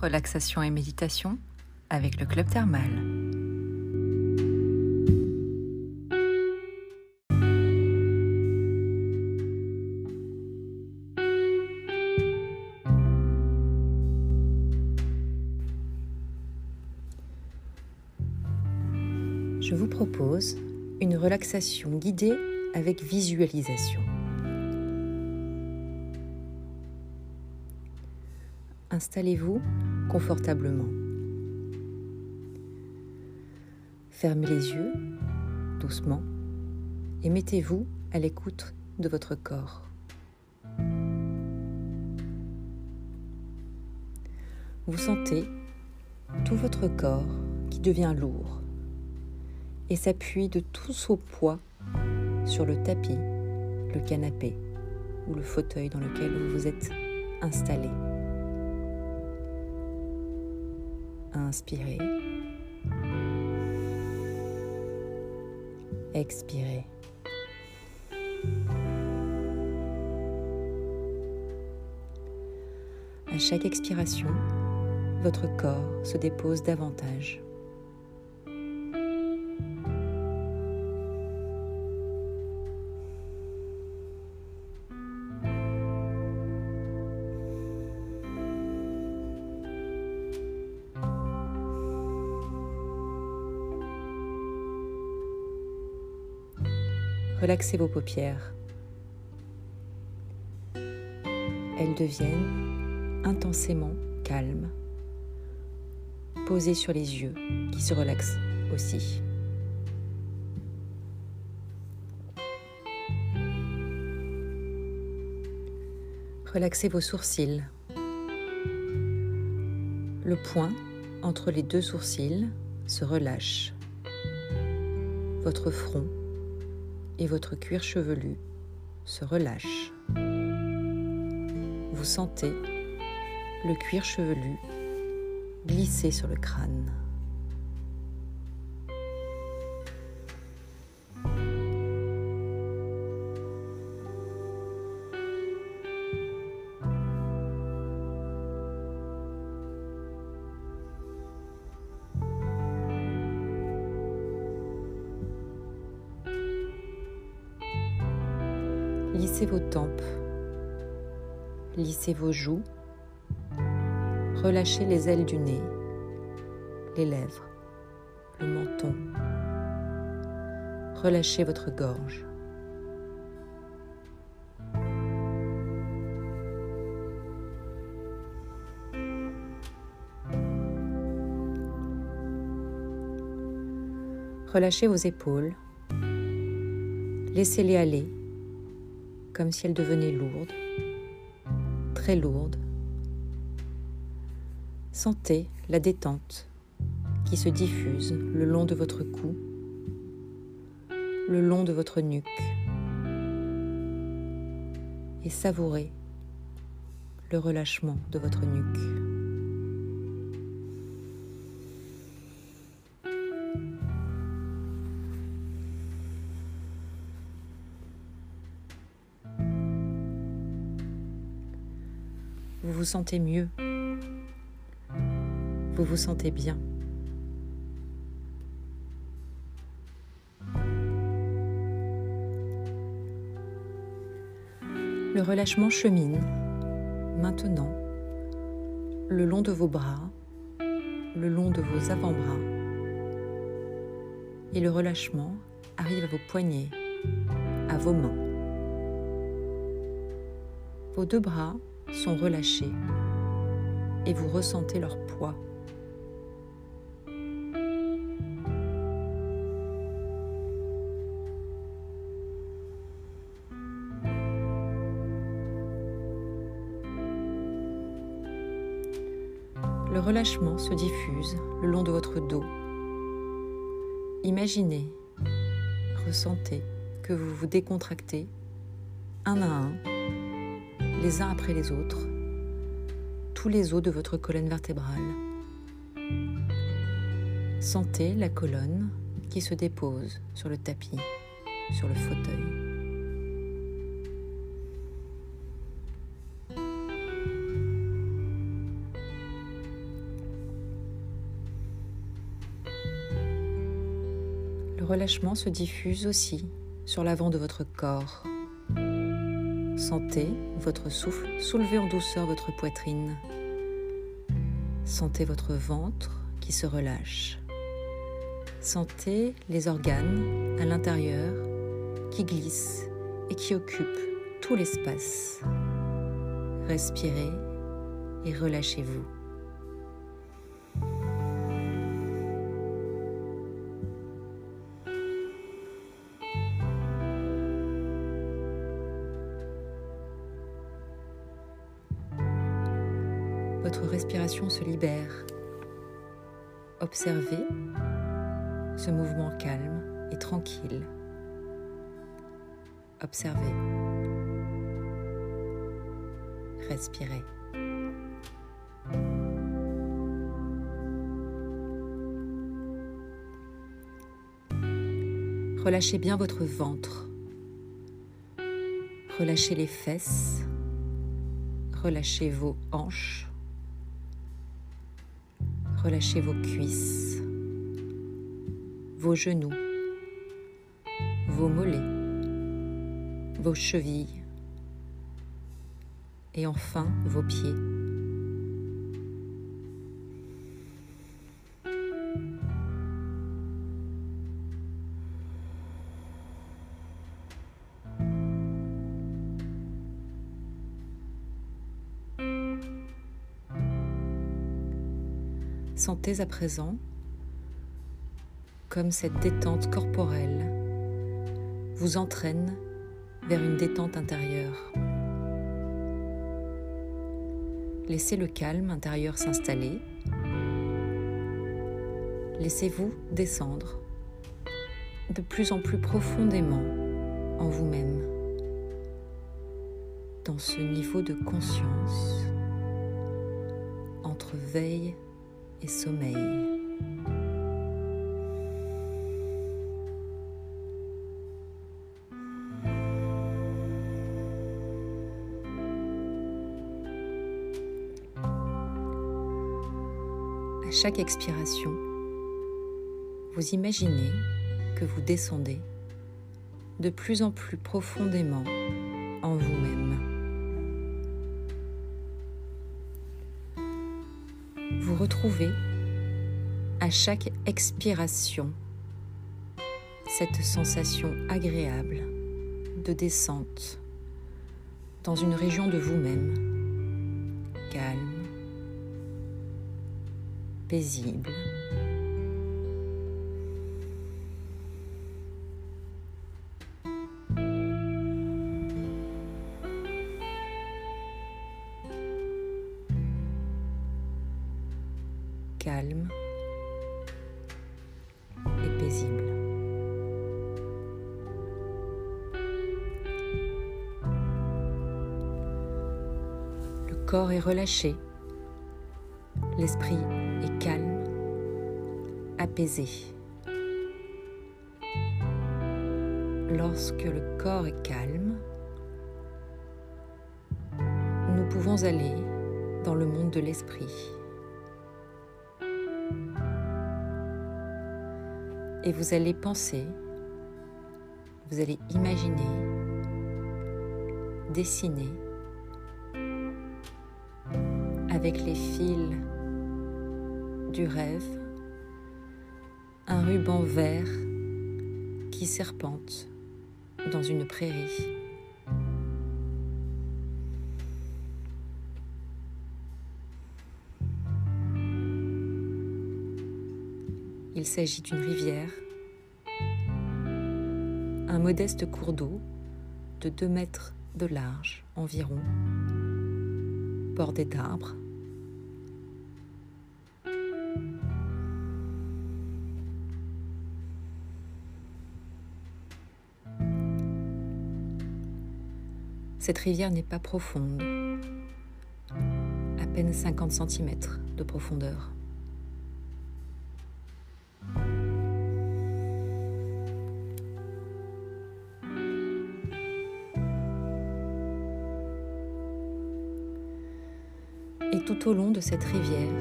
relaxation et méditation avec le Club Thermal. Je vous propose une relaxation guidée avec visualisation. Installez-vous confortablement. Fermez les yeux doucement et mettez-vous à l'écoute de votre corps. Vous sentez tout votre corps qui devient lourd et s'appuie de tout son poids sur le tapis, le canapé ou le fauteuil dans lequel vous vous êtes installé. Inspirez. Expirez. À chaque expiration, votre corps se dépose davantage. Relaxez vos paupières. Elles deviennent intensément calmes, posées sur les yeux qui se relaxent aussi. Relaxez vos sourcils. Le point entre les deux sourcils se relâche. Votre front et votre cuir chevelu se relâche. Vous sentez le cuir chevelu glisser sur le crâne. Lissez vos tempes, lissez vos joues, relâchez les ailes du nez, les lèvres, le menton. Relâchez votre gorge. Relâchez vos épaules. Laissez-les aller comme si elles devenaient lourdes, très lourdes. Sentez la détente qui se diffuse le long de votre cou, le long de votre nuque, et savourez le relâchement de votre nuque. Vous vous sentez mieux. Vous vous sentez bien. Le relâchement chemine maintenant le long de vos bras, le long de vos avant-bras. Et le relâchement arrive à vos poignets, à vos mains. Vos deux bras sont relâchés et vous ressentez leur poids. Le relâchement se diffuse le long de votre dos. Imaginez, ressentez que vous vous décontractez un à un les uns après les autres, tous les os de votre colonne vertébrale. Sentez la colonne qui se dépose sur le tapis, sur le fauteuil. Le relâchement se diffuse aussi sur l'avant de votre corps. Sentez votre souffle soulever en douceur votre poitrine. Sentez votre ventre qui se relâche. Sentez les organes à l'intérieur qui glissent et qui occupent tout l'espace. Respirez et relâchez-vous. Observez ce mouvement calme et tranquille. Observez. Respirez. Relâchez bien votre ventre. Relâchez les fesses. Relâchez vos hanches. Relâchez vos cuisses, vos genoux, vos mollets, vos chevilles et enfin vos pieds. Sentez à présent comme cette détente corporelle vous entraîne vers une détente intérieure. Laissez le calme intérieur s'installer. Laissez-vous descendre de plus en plus profondément en vous-même dans ce niveau de conscience entre veille et sommeil. À chaque expiration, vous imaginez que vous descendez de plus en plus profondément en vous-même. Vous retrouvez à chaque expiration cette sensation agréable de descente dans une région de vous-même calme paisible. Relâché, l'esprit est calme, apaisé. Lorsque le corps est calme, nous pouvons aller dans le monde de l'esprit. Et vous allez penser, vous allez imaginer, dessiner avec les fils du rêve, un ruban vert qui serpente dans une prairie. Il s'agit d'une rivière, un modeste cours d'eau de 2 mètres de large environ, bordé d'arbres Cette rivière n'est pas profonde, à peine 50 cm de profondeur. Et tout au long de cette rivière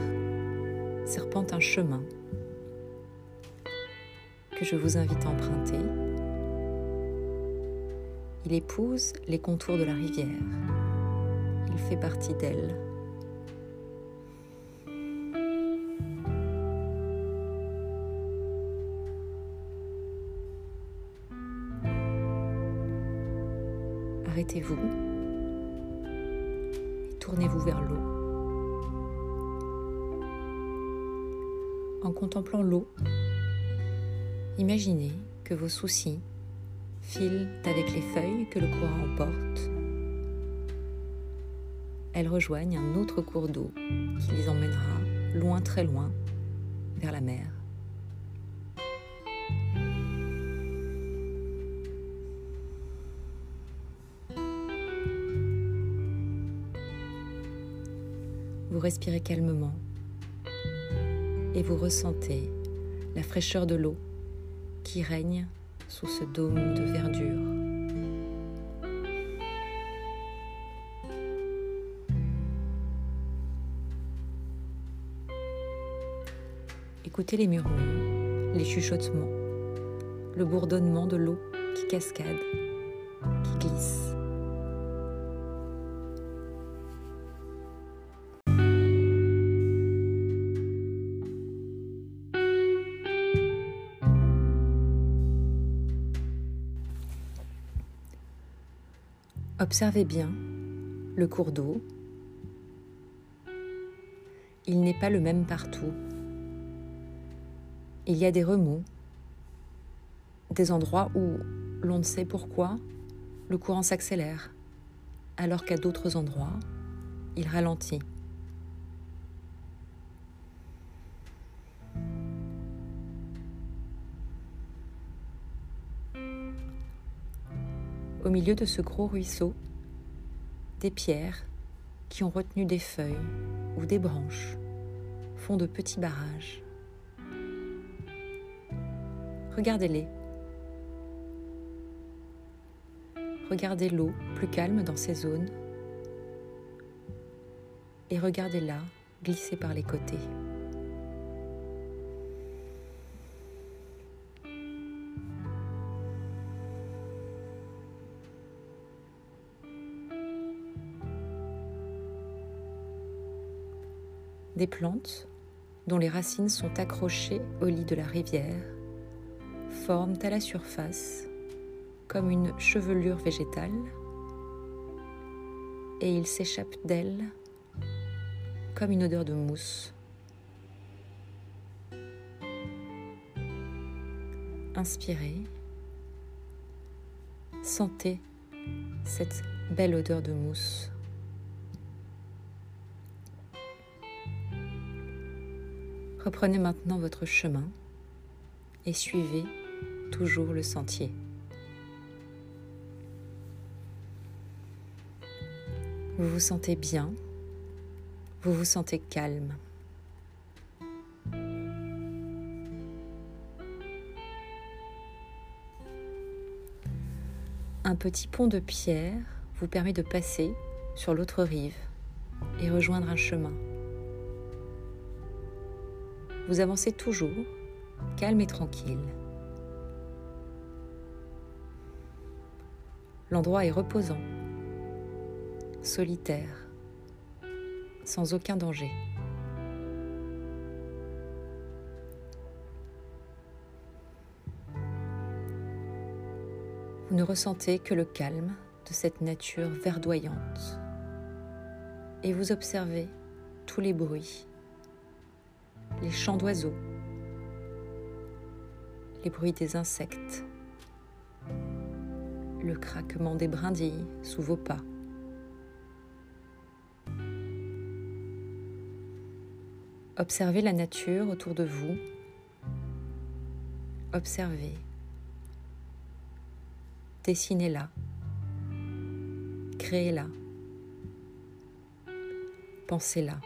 serpente un chemin, que je vous invite à emprunter. Il épouse les contours de la rivière. Il fait partie d'elle. Arrêtez-vous et tournez-vous vers l'eau. En contemplant l'eau, imaginez que vos soucis filent avec les feuilles que le courant emporte. Elles rejoignent un autre cours d'eau qui les emmènera loin, très loin, vers la mer. Vous respirez calmement et vous ressentez la fraîcheur de l'eau qui règne sous ce dôme de verdure. Écoutez les murmures, les chuchotements, le bourdonnement de l'eau qui cascade, Observez bien le cours d'eau. Il n'est pas le même partout. Il y a des remous, des endroits où l'on ne sait pourquoi le courant s'accélère, alors qu'à d'autres endroits, il ralentit. Au milieu de ce gros ruisseau, des pierres qui ont retenu des feuilles ou des branches font de petits barrages. Regardez-les. Regardez l'eau plus calme dans ces zones et regardez-la glisser par les côtés. Des plantes, dont les racines sont accrochées au lit de la rivière, forment à la surface comme une chevelure végétale et il s'échappe d'elle comme une odeur de mousse. Inspirez, sentez cette belle odeur de mousse. Reprenez maintenant votre chemin et suivez toujours le sentier. Vous vous sentez bien, vous vous sentez calme. Un petit pont de pierre vous permet de passer sur l'autre rive et rejoindre un chemin. Vous avancez toujours, calme et tranquille. L'endroit est reposant, solitaire, sans aucun danger. Vous ne ressentez que le calme de cette nature verdoyante et vous observez tous les bruits les chants d'oiseaux, les bruits des insectes, le craquement des brindilles sous vos pas. Observez la nature autour de vous. Observez. Dessinez-la. Créez-la. Pensez-la.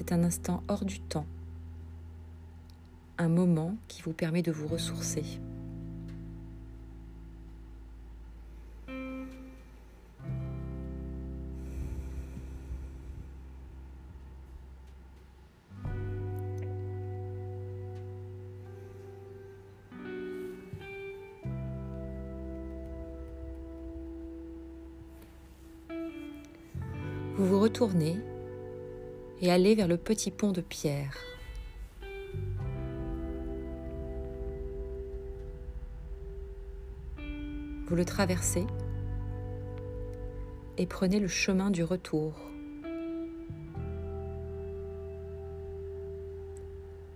c'est un instant hors du temps, un moment qui vous permet de vous ressourcer. Vous vous retournez et allez vers le petit pont de pierre. Vous le traversez et prenez le chemin du retour.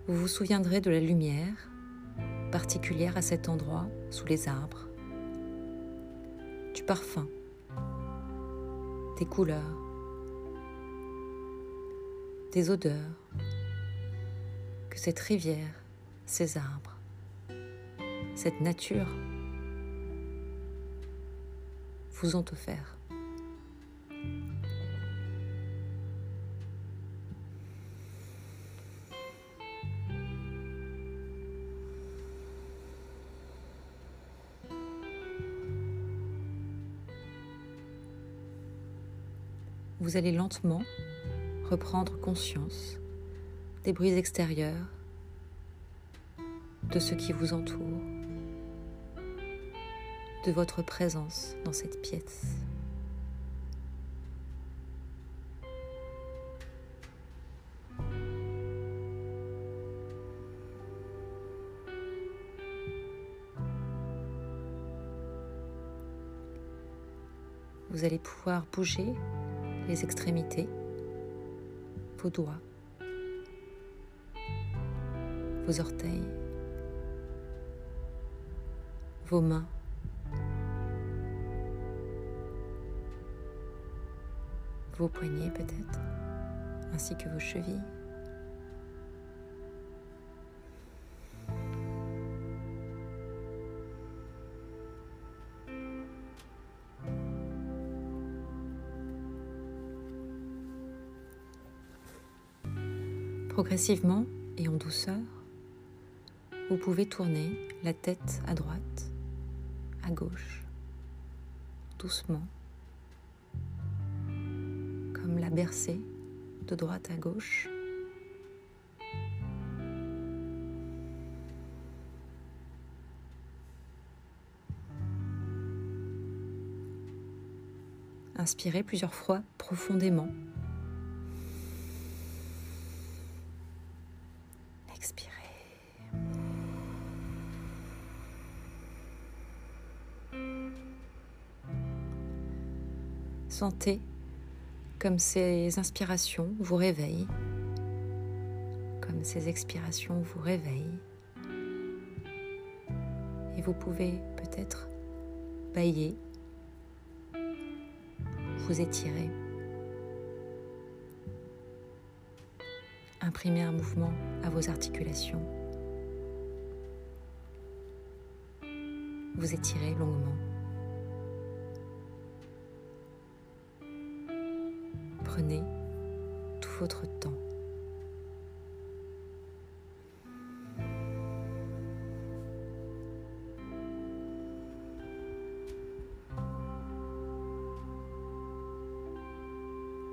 Vous vous souviendrez de la lumière particulière à cet endroit sous les arbres, du parfum, des couleurs, des odeurs que cette rivière, ces arbres, cette nature vous ont offert. Vous allez lentement reprendre conscience des bruits extérieurs, de ce qui vous entoure, de votre présence dans cette pièce. Vous allez pouvoir bouger les extrémités, vos doigts, vos orteils, vos mains, vos poignets peut-être, ainsi que vos chevilles. Progressivement et en douceur, vous pouvez tourner la tête à droite, à gauche, doucement, comme la bercer de droite à gauche. Inspirez plusieurs fois profondément Sentez comme ces inspirations vous réveillent, comme ces expirations vous réveillent. Et vous pouvez peut-être bailler, vous étirer, imprimer un mouvement à vos articulations, vous étirer longuement. Prenez tout votre temps.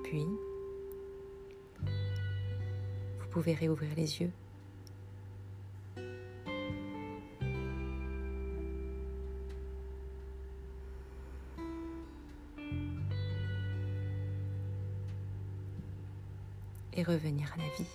Puis, vous pouvez réouvrir les yeux. Et revenir à la vie.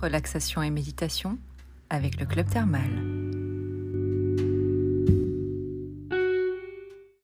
Relaxation et méditation avec le Club Thermal.